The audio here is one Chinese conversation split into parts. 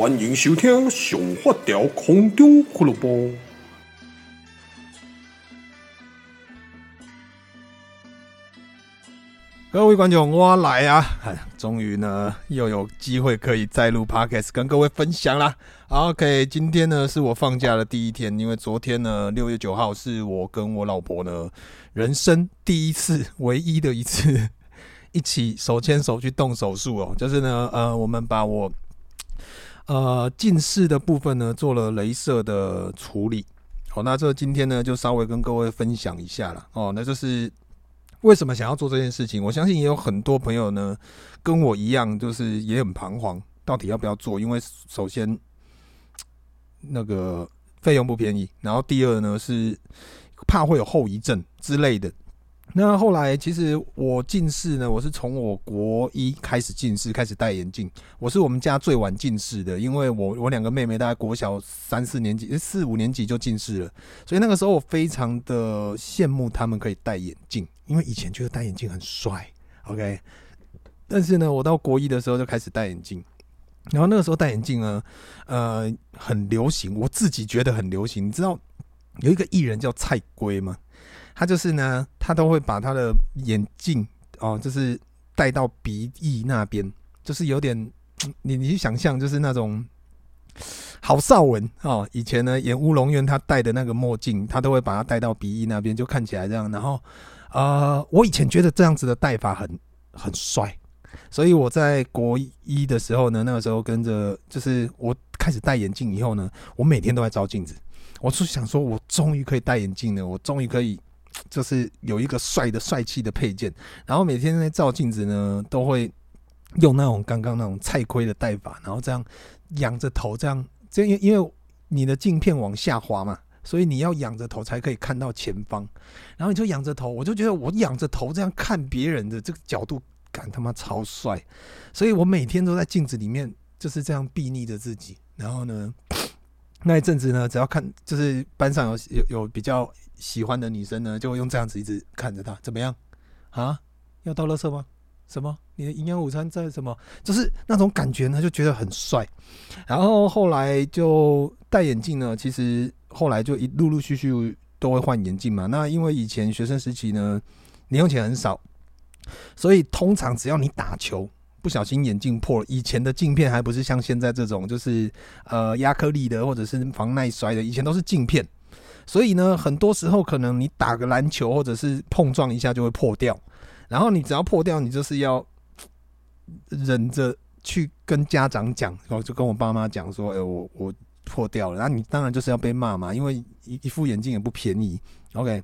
欢迎收听《上发条空中俱乐部》。各位观众，我来啊！终于呢，又有机会可以再录 Podcast 跟各位分享啦。OK，今天呢是我放假的第一天，因为昨天呢，六月九号是我跟我老婆呢人生第一次、唯一的一次 一起手牵手去动手术哦，就是呢，呃，我们把我。呃，近视的部分呢，做了镭射的处理。好，那这今天呢，就稍微跟各位分享一下了。哦，那就是为什么想要做这件事情？我相信也有很多朋友呢，跟我一样，就是也很彷徨，到底要不要做？因为首先那个费用不便宜，然后第二呢是怕会有后遗症之类的。那后来，其实我近视呢，我是从我国一开始近视，开始戴眼镜。我是我们家最晚近视的，因为我我两个妹妹大概国小三四年级、四五年级就近视了，所以那个时候我非常的羡慕他们可以戴眼镜，因为以前觉得戴眼镜很帅。OK，但是呢，我到国一的时候就开始戴眼镜，然后那个时候戴眼镜呢，呃，很流行，我自己觉得很流行。你知道有一个艺人叫蔡龟吗？他就是呢，他都会把他的眼镜哦，就是戴到鼻翼那边，就是有点你你去想象，就是那种郝邵文哦，以前呢演乌龙院他戴的那个墨镜，他都会把它戴到鼻翼那边，就看起来这样。然后呃，我以前觉得这样子的戴法很很帅，所以我在国一的时候呢，那个时候跟着就是我开始戴眼镜以后呢，我每天都在照镜子，我就想说，我终于可以戴眼镜了，我终于可以。就是有一个帅的帅气的配件，然后每天在照镜子呢，都会用那种刚刚那种菜盔的戴法，然后这样仰着头，这样这，因因为你的镜片往下滑嘛，所以你要仰着头才可以看到前方，然后你就仰着头，我就觉得我仰着头这样看别人的这个角度感他妈超帅，所以我每天都在镜子里面就是这样睥睨着自己，然后呢，那一阵子呢，只要看就是班上有有有比较。喜欢的女生呢，就会用这样子一直看着他，怎么样啊？要倒垃圾吗？什么？你的营养午餐在什么？就是那种感觉呢，就觉得很帅。然后后来就戴眼镜呢，其实后来就一陆陆续续都会换眼镜嘛。那因为以前学生时期呢，零用钱很少，所以通常只要你打球不小心眼镜破了，以前的镜片还不是像现在这种，就是呃压克力的或者是防耐摔的，以前都是镜片。所以呢，很多时候可能你打个篮球或者是碰撞一下就会破掉，然后你只要破掉，你就是要 忍着去跟家长讲，然后就跟我爸妈讲说：“哎、欸，我我破掉了。”那你当然就是要被骂嘛，因为一一副眼镜也不便宜。OK，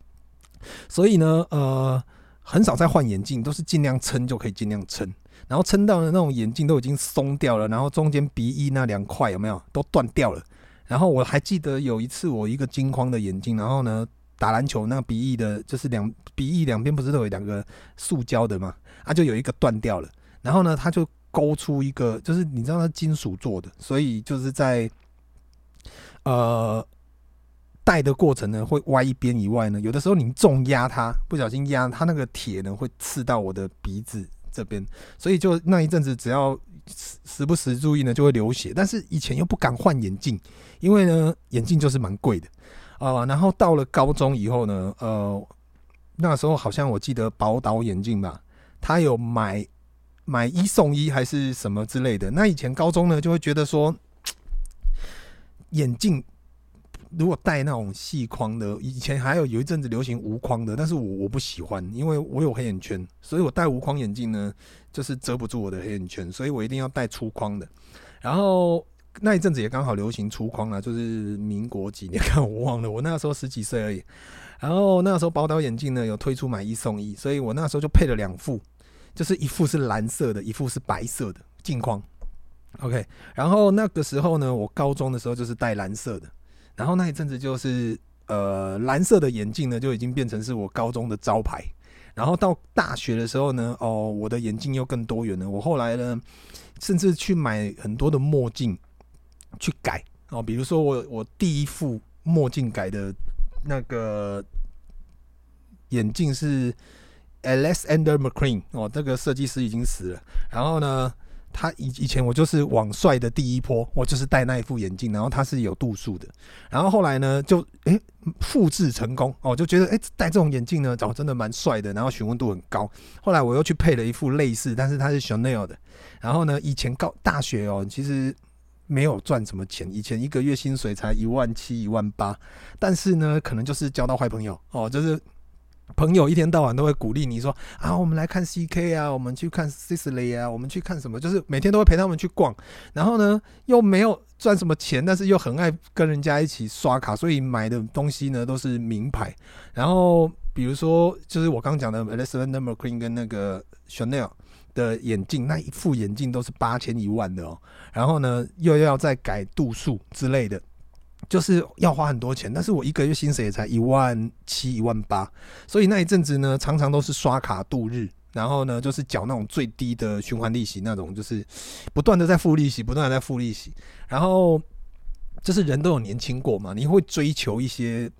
所以呢，呃，很少再换眼镜，都是尽量撑就可以尽量撑，然后撑到的那种眼镜都已经松掉了，然后中间鼻翼那两块有没有都断掉了。然后我还记得有一次，我一个金框的眼镜，然后呢打篮球，那个鼻翼的，就是两鼻翼两边不是都有两个塑胶的嘛？啊，就有一个断掉了。然后呢，它就勾出一个，就是你知道它金属做的，所以就是在呃戴的过程呢会歪一边以外呢，有的时候你重压它，不小心压它那个铁呢会刺到我的鼻子这边，所以就那一阵子只要。时不时注意呢，就会流血。但是以前又不敢换眼镜，因为呢，眼镜就是蛮贵的啊、呃。然后到了高中以后呢，呃，那时候好像我记得宝岛眼镜吧，他有买买一送一还是什么之类的。那以前高中呢，就会觉得说，眼镜。如果戴那种细框的，以前还有有一阵子流行无框的，但是我我不喜欢，因为我有黑眼圈，所以我戴无框眼镜呢，就是遮不住我的黑眼圈，所以我一定要戴粗框的。然后那一阵子也刚好流行粗框啊，就是民国几年，看我忘了，我那时候十几岁而已。然后那时候宝岛眼镜呢有推出买一送一，所以我那时候就配了两副，就是一副是蓝色的，一副是白色的镜框。OK，然后那个时候呢，我高中的时候就是戴蓝色的，然后那一阵子就是呃蓝色的眼镜呢就已经变成是我高中的招牌。然后到大学的时候呢，哦，我的眼镜又更多元了。我后来呢，甚至去买很多的墨镜去改哦，比如说我我第一副墨镜改的那个眼镜是 Alexander McQueen 哦，这个设计师已经死了。然后呢，他以以前我就是网帅的第一波，我就是戴那一副眼镜，然后它是有度数的。然后后来呢，就诶复制成功哦，就觉得诶戴这种眼镜呢，长真的蛮帅的，然后询问度很高。后来我又去配了一副类似，但是它是 Chanel 的。然后呢，以前高大学哦，其实没有赚什么钱，以前一个月薪水才一万七、一万八，但是呢，可能就是交到坏朋友哦，就是。朋友一天到晚都会鼓励你说啊，我们来看 CK 啊，我们去看 Sisley 啊，我们去看什么？就是每天都会陪他们去逛。然后呢，又没有赚什么钱，但是又很爱跟人家一起刷卡，所以买的东西呢都是名牌。然后比如说，就是我刚讲的 Alexander McQueen 跟那个 Chanel 的眼镜，那一副眼镜都是八千一万的哦。然后呢，又要再改度数之类的。就是要花很多钱，但是我一个月薪水也才一万七、一万八，所以那一阵子呢，常常都是刷卡度日，然后呢，就是缴那种最低的循环利息，那种就是不断的在付利息，不断的在付利息，然后就是人都有年轻过嘛，你会追求一些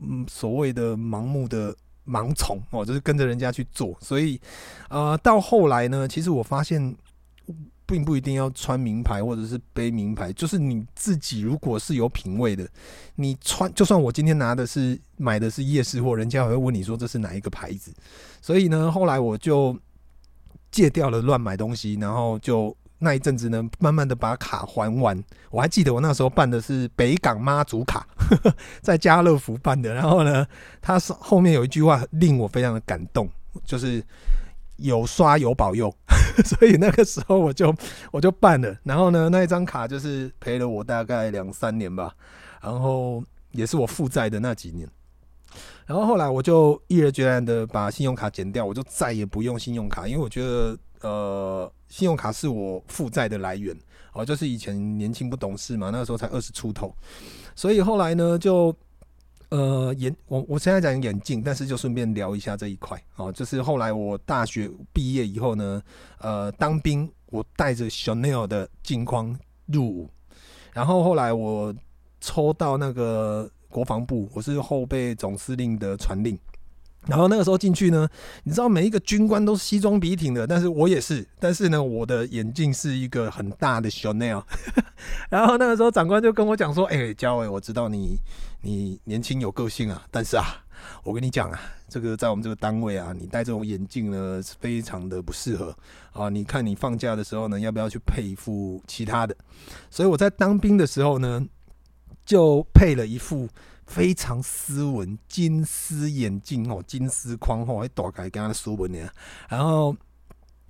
嗯所谓的盲目的盲从哦，就是跟着人家去做，所以呃到后来呢，其实我发现。并不一定要穿名牌或者是背名牌，就是你自己如果是有品味的，你穿就算我今天拿的是买的是夜市货，人家还会问你说这是哪一个牌子。所以呢，后来我就戒掉了乱买东西，然后就那一阵子呢，慢慢的把卡还完。我还记得我那时候办的是北港妈祖卡，在家乐福办的。然后呢，他是后面有一句话令我非常的感动，就是。有刷有保佑，所以那个时候我就我就办了，然后呢，那一张卡就是陪了我大概两三年吧，然后也是我负债的那几年，然后后来我就毅然决然的把信用卡剪掉，我就再也不用信用卡，因为我觉得呃，信用卡是我负债的来源，哦，就是以前年轻不懂事嘛，那个时候才二十出头，所以后来呢就。呃，眼我我现在讲眼镜，但是就顺便聊一下这一块哦。就是后来我大学毕业以后呢，呃，当兵我带着 Chanel 的镜框入伍，然后后来我抽到那个国防部，我是后备总司令的传令。然后那个时候进去呢，你知道每一个军官都是西装笔挺的，但是我也是，但是呢，我的眼镜是一个很大的 Chanel。然后那个时候长官就跟我讲说：“哎、欸，嘉伟，我知道你你年轻有个性啊，但是啊，我跟你讲啊，这个在我们这个单位啊，你戴这种眼镜呢，是非常的不适合啊。你看你放假的时候呢，要不要去配一副其他的？所以我在当兵的时候呢，就配了一副。”非常斯文金丝眼镜哦，金丝框哦，还打开跟他的书本呢。然后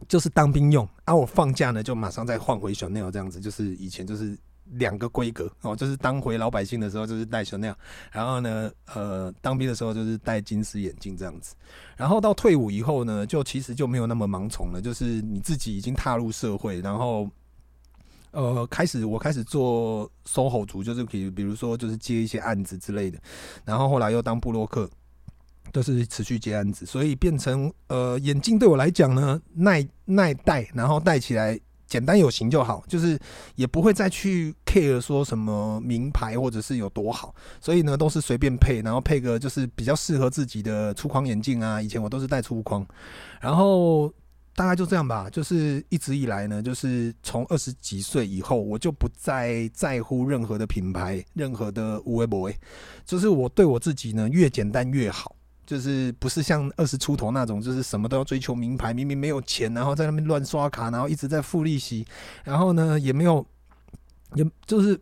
就是当兵用啊，我放假呢就马上再换回 Chanel 这样子，就是以前就是两个规格哦，就是当回老百姓的时候就是戴 Chanel，然后呢呃当兵的时候就是戴金丝眼镜这样子。然后到退伍以后呢，就其实就没有那么盲从了，就是你自己已经踏入社会，然后。呃，开始我开始做 SOHO 族，就是比比如说就是接一些案子之类的，然后后来又当部落客，都是持续接案子，所以变成呃眼镜对我来讲呢，耐耐戴，然后戴起来简单有型就好，就是也不会再去 care 说什么名牌或者是有多好，所以呢都是随便配，然后配个就是比较适合自己的粗框眼镜啊，以前我都是戴粗框，然后。大概就这样吧，就是一直以来呢，就是从二十几岁以后，我就不再在乎任何的品牌，任何的无为不为，就是我对我自己呢，越简单越好，就是不是像二十出头那种，就是什么都要追求名牌，明明没有钱，然后在那边乱刷卡，然后一直在付利息，然后呢也没有，也就是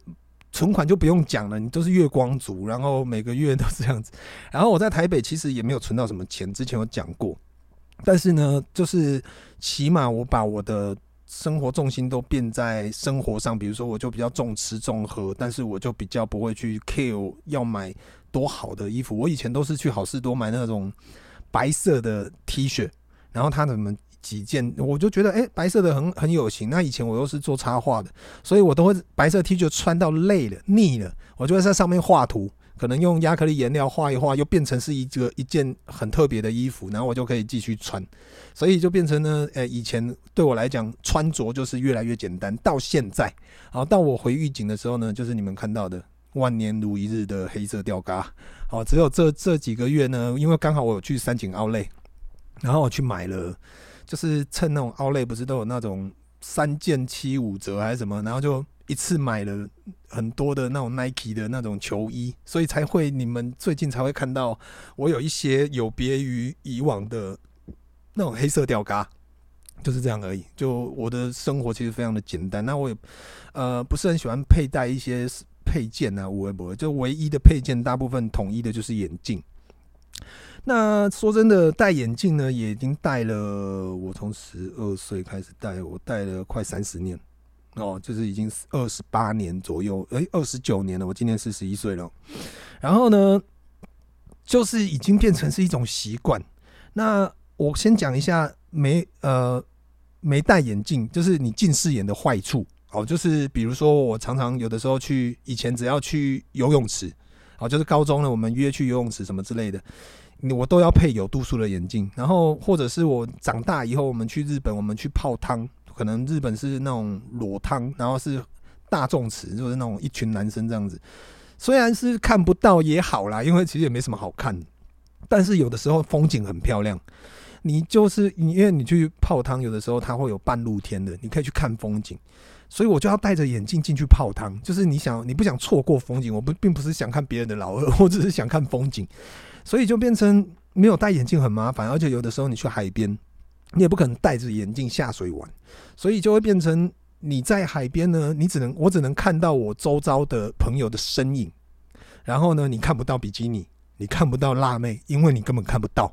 存款就不用讲了，你都是月光族，然后每个月都这样子，然后我在台北其实也没有存到什么钱，之前有讲过。但是呢，就是起码我把我的生活重心都变在生活上，比如说我就比较重吃重喝，但是我就比较不会去 care 要买多好的衣服。我以前都是去好事多买那种白色的 T 恤，然后它怎么几件，我就觉得哎、白色的很很有型。那以前我又是做插画的，所以我都会白色 T 恤穿到累了腻了，我就会在上面画图，可能用亚克力颜料画一画，又变成是一个一件很特别的衣服，然后我就可以继续穿。所以就变成呢，呃，以前对我来讲穿着就是越来越简单，到现在，好，到我回玉井的时候呢，就是你们看到的万年如一日的黑色吊嘎。好，只有这这几个月呢，因为刚好我有去三井奥莱，然后我去买了。就是趁那种 Outlet 不是都有那种三件七五折还是什么，然后就一次买了很多的那种 Nike 的那种球衣，所以才会你们最近才会看到我有一些有别于以往的那种黑色吊嘎，就是这样而已。就我的生活其实非常的简单，那我也呃不是很喜欢佩戴一些配件啊，无微不就唯一的配件大部分统一的就是眼镜。那说真的，戴眼镜呢，也已经戴了。我从十二岁开始戴，我戴了快三十年哦，就是已经二十八年左右，诶，二十九年了。我今年四十一岁了。然后呢，就是已经变成是一种习惯。那我先讲一下没呃没戴眼镜，就是你近视眼的坏处哦，就是比如说我常常有的时候去，以前只要去游泳池，哦，就是高中呢，我们约去游泳池什么之类的。我都要配有度数的眼镜，然后或者是我长大以后，我们去日本，我们去泡汤，可能日本是那种裸汤，然后是大众池，就是那种一群男生这样子。虽然是看不到也好啦，因为其实也没什么好看，但是有的时候风景很漂亮。你就是，因为你去泡汤，有的时候它会有半露天的，你可以去看风景，所以我就要戴着眼镜进去泡汤。就是你想，你不想错过风景，我不并不是想看别人的老二，我只是想看风景。所以就变成没有戴眼镜很麻烦，而且有的时候你去海边，你也不可能戴着眼镜下水玩，所以就会变成你在海边呢，你只能我只能看到我周遭的朋友的身影，然后呢，你看不到比基尼，你看不到辣妹，因为你根本看不到，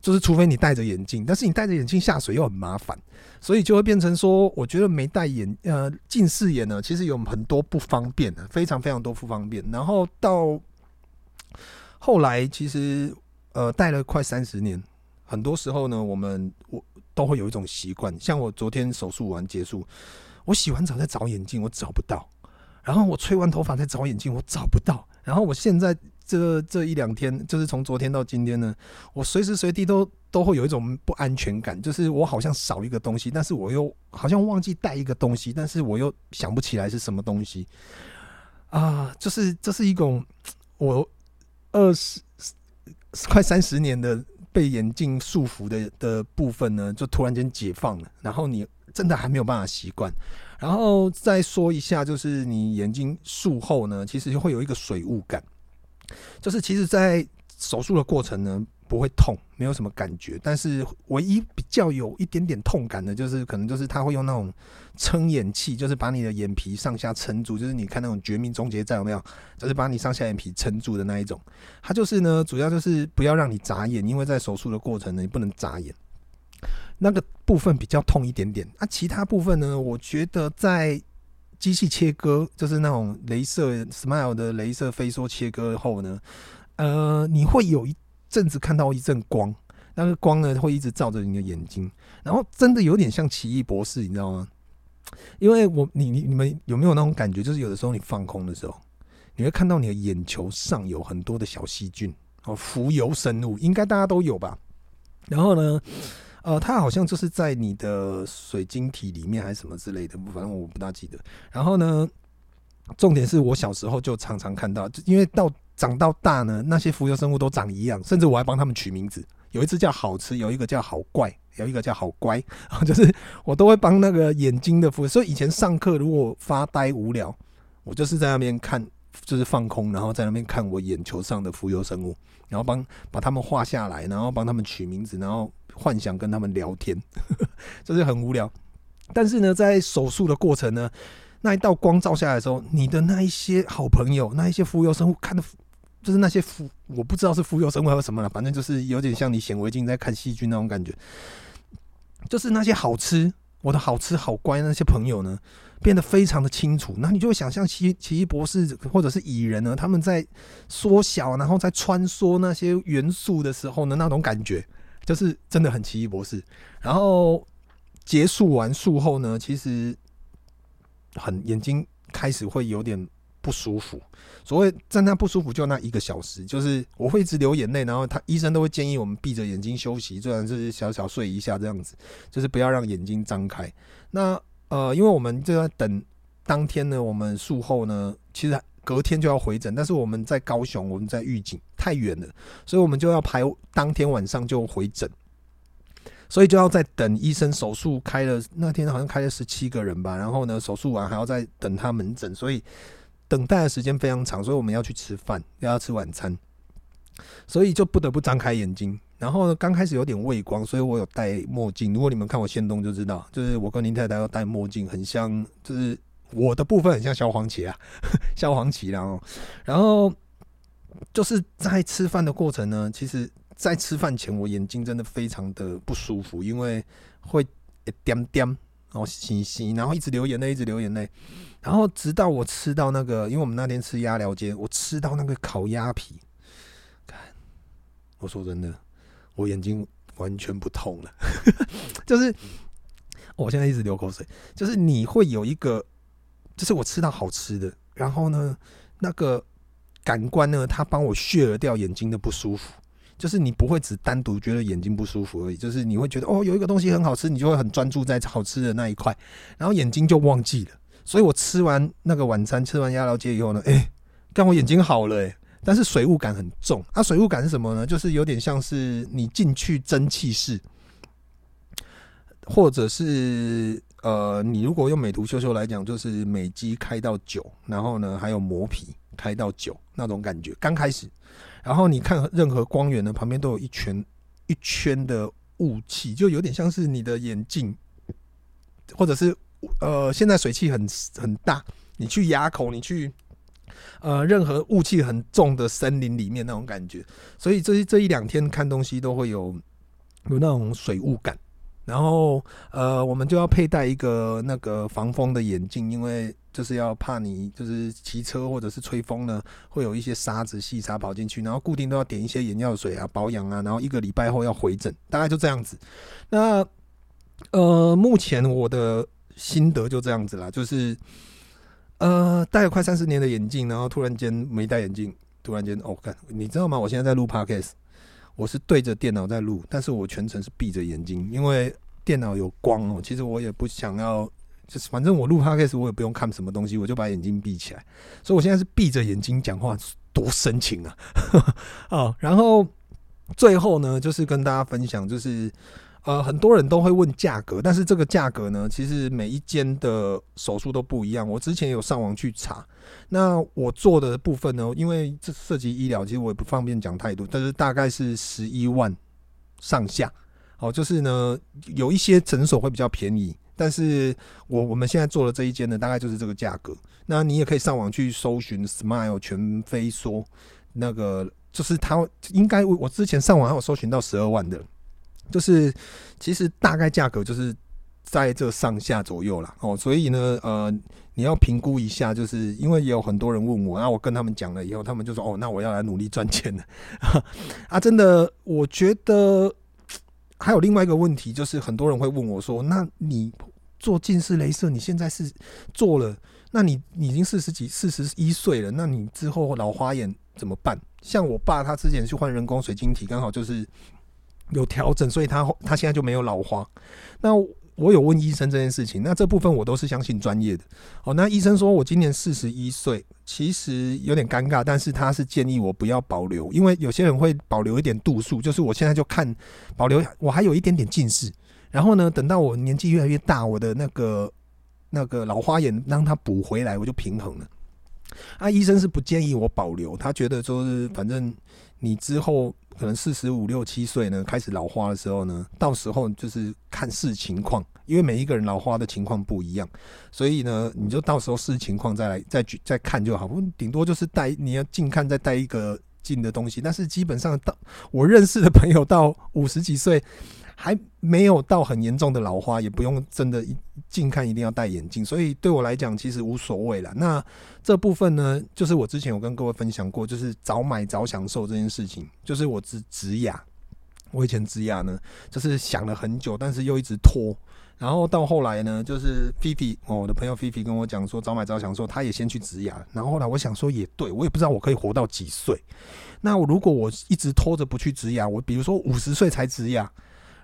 就是除非你戴着眼镜，但是你戴着眼镜下水又很麻烦，所以就会变成说，我觉得没戴眼呃近视眼呢，其实有很多不方便的，非常非常多不方便，然后到。后来其实，呃，戴了快三十年，很多时候呢，我们我都会有一种习惯，像我昨天手术完结束，我洗完澡在找眼镜，我找不到；然后我吹完头发在找眼镜，我找不到；然后我现在这这一两天，就是从昨天到今天呢，我随时随地都都会有一种不安全感，就是我好像少一个东西，但是我又好像忘记带一个东西，但是我又想不起来是什么东西。啊，就是这是一种我。二十快三十年的被眼镜束缚的的部分呢，就突然间解放了，然后你真的还没有办法习惯。然后再说一下，就是你眼睛术后呢，其实就会有一个水雾感，就是其实在手术的过程呢。不会痛，没有什么感觉，但是唯一比较有一点点痛感的，就是可能就是他会用那种撑眼器，就是把你的眼皮上下撑住，就是你看那种《绝命终结战》有没有？就是把你上下眼皮撑住的那一种。它就是呢，主要就是不要让你眨眼，因为在手术的过程呢，你不能眨眼。那个部分比较痛一点点。那、啊、其他部分呢？我觉得在机器切割，就是那种镭射 Smile 的镭射飞梭切割后呢，呃，你会有一。阵子看到一阵光，那个光呢会一直照着你的眼睛，然后真的有点像奇异博士，你知道吗？因为我你你你们有没有那种感觉？就是有的时候你放空的时候，你会看到你的眼球上有很多的小细菌哦，浮游生物，应该大家都有吧？然后呢，呃，它好像就是在你的水晶体里面还是什么之类的，反正我不大记得。然后呢，重点是我小时候就常常看到，就因为到。长到大呢，那些浮游生物都长一样，甚至我还帮他们取名字。有一只叫好吃，有一个叫好怪，有一个叫好乖。就是我都会帮那个眼睛的浮。所以以前上课如果发呆无聊，我就是在那边看，就是放空，然后在那边看我眼球上的浮游生物，然后帮把他们画下来，然后帮他们取名字，然后幻想跟他们聊天，就是很无聊。但是呢，在手术的过程呢，那一道光照下来的时候，你的那一些好朋友，那一些浮游生物看的。就是那些浮，我不知道是浮游生物还是什么了，反正就是有点像你显微镜在看细菌那种感觉。就是那些好吃，我的好吃好乖那些朋友呢，变得非常的清楚。那你就会想象奇奇异博士或者是蚁人呢，他们在缩小，然后在穿梭那些元素的时候呢，那种感觉。就是真的很奇异博士。然后结束完术后呢，其实很眼睛开始会有点不舒服。所谓在那不舒服，就那一个小时，就是我会一直流眼泪，然后他医生都会建议我们闭着眼睛休息，虽然是小小睡一下这样子，就是不要让眼睛张开。那呃，因为我们就在等当天呢，我们术后呢，其实隔天就要回诊，但是我们在高雄，我们在预警太远了，所以我们就要排当天晚上就回诊，所以就要在等医生手术开了，那天好像开了十七个人吧，然后呢，手术完还要再等他门诊，所以。等待的时间非常长，所以我们要去吃饭，要吃晚餐，所以就不得不张开眼睛。然后呢，刚开始有点畏光，所以我有戴墨镜。如果你们看我限动就知道，就是我跟林太太要戴墨镜，很像，就是我的部分很像萧煌奇啊，萧煌奇。然后，然后就是在吃饭的过程呢，其实，在吃饭前我眼睛真的非常的不舒服，因为会一点点。然后洗洗，然后一直流眼泪，一直流眼泪，然后直到我吃到那个，因为我们那天吃鸭寮街，我吃到那个烤鸭皮，看，我说真的，我眼睛完全不痛了，就是我现在一直流口水，就是你会有一个，就是我吃到好吃的，然后呢，那个感官呢，它帮我削掉眼睛的不舒服。就是你不会只单独觉得眼睛不舒服而已，就是你会觉得哦，有一个东西很好吃，你就会很专注在好吃的那一块，然后眼睛就忘记了。所以我吃完那个晚餐，吃完鸭寮街以后呢，哎，看我眼睛好了哎，但是水雾感很重。啊，水雾感是什么呢？就是有点像是你进去蒸汽室，或者是呃，你如果用美图秀秀来讲，就是美肌开到九，然后呢还有磨皮开到九那种感觉，刚开始。然后你看任何光源呢，旁边都有一圈一圈的雾气，就有点像是你的眼镜，或者是呃，现在水汽很很大，你去垭口，你去呃任何雾气很重的森林里面那种感觉，所以这这一两天看东西都会有有那种水雾感。然后呃，我们就要佩戴一个那个防风的眼镜，因为就是要怕你就是骑车或者是吹风呢，会有一些沙子细沙跑进去，然后固定都要点一些眼药水啊保养啊，然后一个礼拜后要回诊，大概就这样子。那呃，目前我的心得就这样子啦，就是呃戴了快三十年的眼镜，然后突然间没戴眼镜，突然间哦，看你知道吗？我现在在录 Podcast。我是对着电脑在录，但是我全程是闭着眼睛，因为电脑有光哦。其实我也不想要，就是反正我录 podcast 我也不用看什么东西，我就把眼睛闭起来。所以我现在是闭着眼睛讲话，多深情啊！哦，然后最后呢，就是跟大家分享，就是。呃，很多人都会问价格，但是这个价格呢，其实每一间的手术都不一样。我之前有上网去查，那我做的部分呢，因为这涉及医疗，其实我也不方便讲太多，但是大概是十一万上下。哦，就是呢，有一些诊所会比较便宜，但是我我们现在做的这一间呢，大概就是这个价格。那你也可以上网去搜寻 Smile 全飞梭，那个就是它应该我之前上网还有搜寻到十二万的。就是，其实大概价格就是在这上下左右啦。哦，所以呢，呃，你要评估一下，就是因为也有很多人问我，然后我跟他们讲了以后，他们就说，哦，那我要来努力赚钱了。啊，真的，我觉得还有另外一个问题，就是很多人会问我说，那你做近视雷射，你现在是做了，那你已经四十几、四十一岁了，那你之后老花眼怎么办？像我爸，他之前去换人工水晶体，刚好就是。有调整，所以他他现在就没有老花。那我有问医生这件事情，那这部分我都是相信专业的。哦，那医生说我今年四十一岁，其实有点尴尬，但是他是建议我不要保留，因为有些人会保留一点度数，就是我现在就看保留，我还有一点点近视，然后呢，等到我年纪越来越大，我的那个那个老花眼让它补回来，我就平衡了。啊，医生是不建议我保留，他觉得说是反正你之后。可能四十五六七岁呢，开始老花的时候呢，到时候就是看视情况，因为每一个人老花的情况不一样，所以呢，你就到时候视情况再来再举再看就好。不，顶多就是带你要近看再带一个近的东西，但是基本上到我认识的朋友到五十几岁。还没有到很严重的老花，也不用真的近看一定要戴眼镜，所以对我来讲其实无所谓了。那这部分呢，就是我之前有跟各位分享过，就是早买早享受这件事情，就是我只植牙。我以前植牙呢，就是想了很久，但是又一直拖。然后到后来呢，就是菲菲，我的朋友菲菲跟我讲说，早买早享受他也先去植牙。然后后来我想说也对，我也不知道我可以活到几岁。那我如果我一直拖着不去植牙，我比如说五十岁才植牙，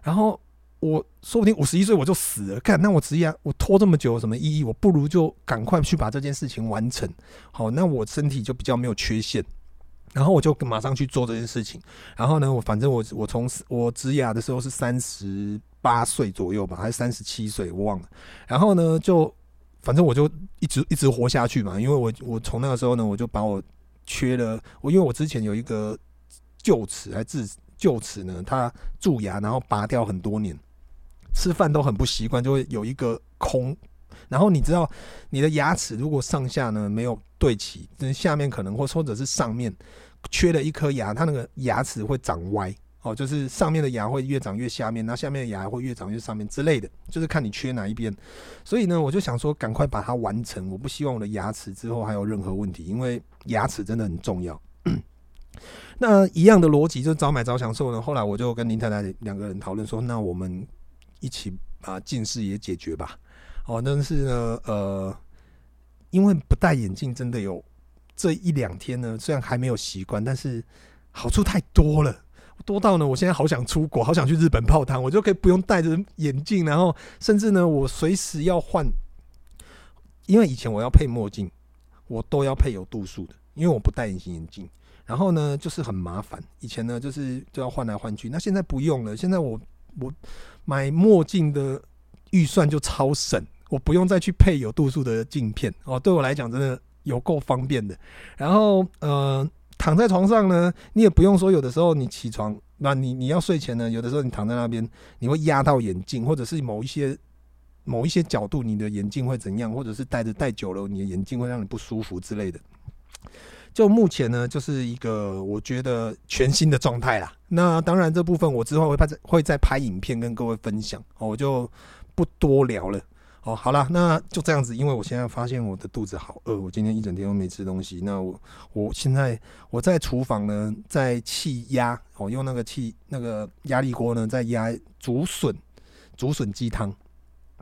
然后我说不定五十一岁我就死了。看那我植牙，我拖这么久有什么意义？我不如就赶快去把这件事情完成。好，那我身体就比较没有缺陷。然后我就马上去做这件事情。然后呢，我反正我我从我植牙的时候是三十八岁左右吧，还是三十七岁，我忘了。然后呢，就反正我就一直一直活下去嘛。因为我我从那个时候呢，我就把我缺了我，因为我之前有一个臼齿还是臼齿呢，它蛀牙，然后拔掉很多年，吃饭都很不习惯，就会有一个空。然后你知道，你的牙齿如果上下呢没有对齐，那下面可能或或者是上面缺了一颗牙，它那个牙齿会长歪哦，就是上面的牙会越长越下面，那下面的牙会越长越上面之类的，就是看你缺哪一边。所以呢，我就想说赶快把它完成，我不希望我的牙齿之后还有任何问题，因为牙齿真的很重要。那一样的逻辑就是早买早享受呢。后来我就跟林太太两个人讨论说，那我们一起把近视也解决吧。哦，但是呢，呃，因为不戴眼镜真的有这一两天呢，虽然还没有习惯，但是好处太多了，多到呢，我现在好想出国，好想去日本泡汤，我就可以不用戴着眼镜，然后甚至呢，我随时要换，因为以前我要配墨镜，我都要配有度数的，因为我不戴隐形眼镜，然后呢，就是很麻烦，以前呢就是就要换来换去，那现在不用了，现在我我买墨镜的预算就超省。我不用再去配有度数的镜片哦，对我来讲真的有够方便的。然后呃，躺在床上呢，你也不用说，有的时候你起床，那你你要睡前呢，有的时候你躺在那边，你会压到眼镜，或者是某一些某一些角度，你的眼镜会怎样，或者是戴着戴久了，你的眼镜会让你不舒服之类的。就目前呢，就是一个我觉得全新的状态啦。那当然这部分我之后会拍会再拍影片跟各位分享，我就不多聊了。哦，好了，那就这样子，因为我现在发现我的肚子好饿，我今天一整天都没吃东西。那我我现在我在厨房呢，在气压，我用那个气那个压力锅呢，在压竹笋竹笋鸡汤，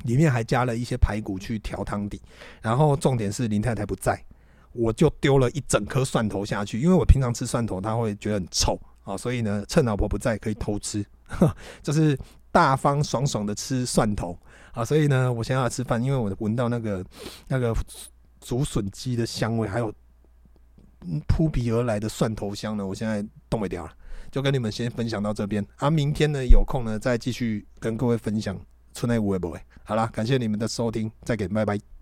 里面还加了一些排骨去调汤底。然后重点是林太太不在，我就丢了一整颗蒜头下去，因为我平常吃蒜头他会觉得很臭啊，所以呢，趁老婆不在可以偷吃，就是大方爽爽的吃蒜头。啊，所以呢，我现在要吃饭，因为我闻到那个那个竹笋鸡的香味，还有扑鼻而来的蒜头香呢，我现在动不掉了，就跟你们先分享到这边啊。明天呢，有空呢再继续跟各位分享村内五位不会。好啦，感谢你们的收听，再见，拜拜。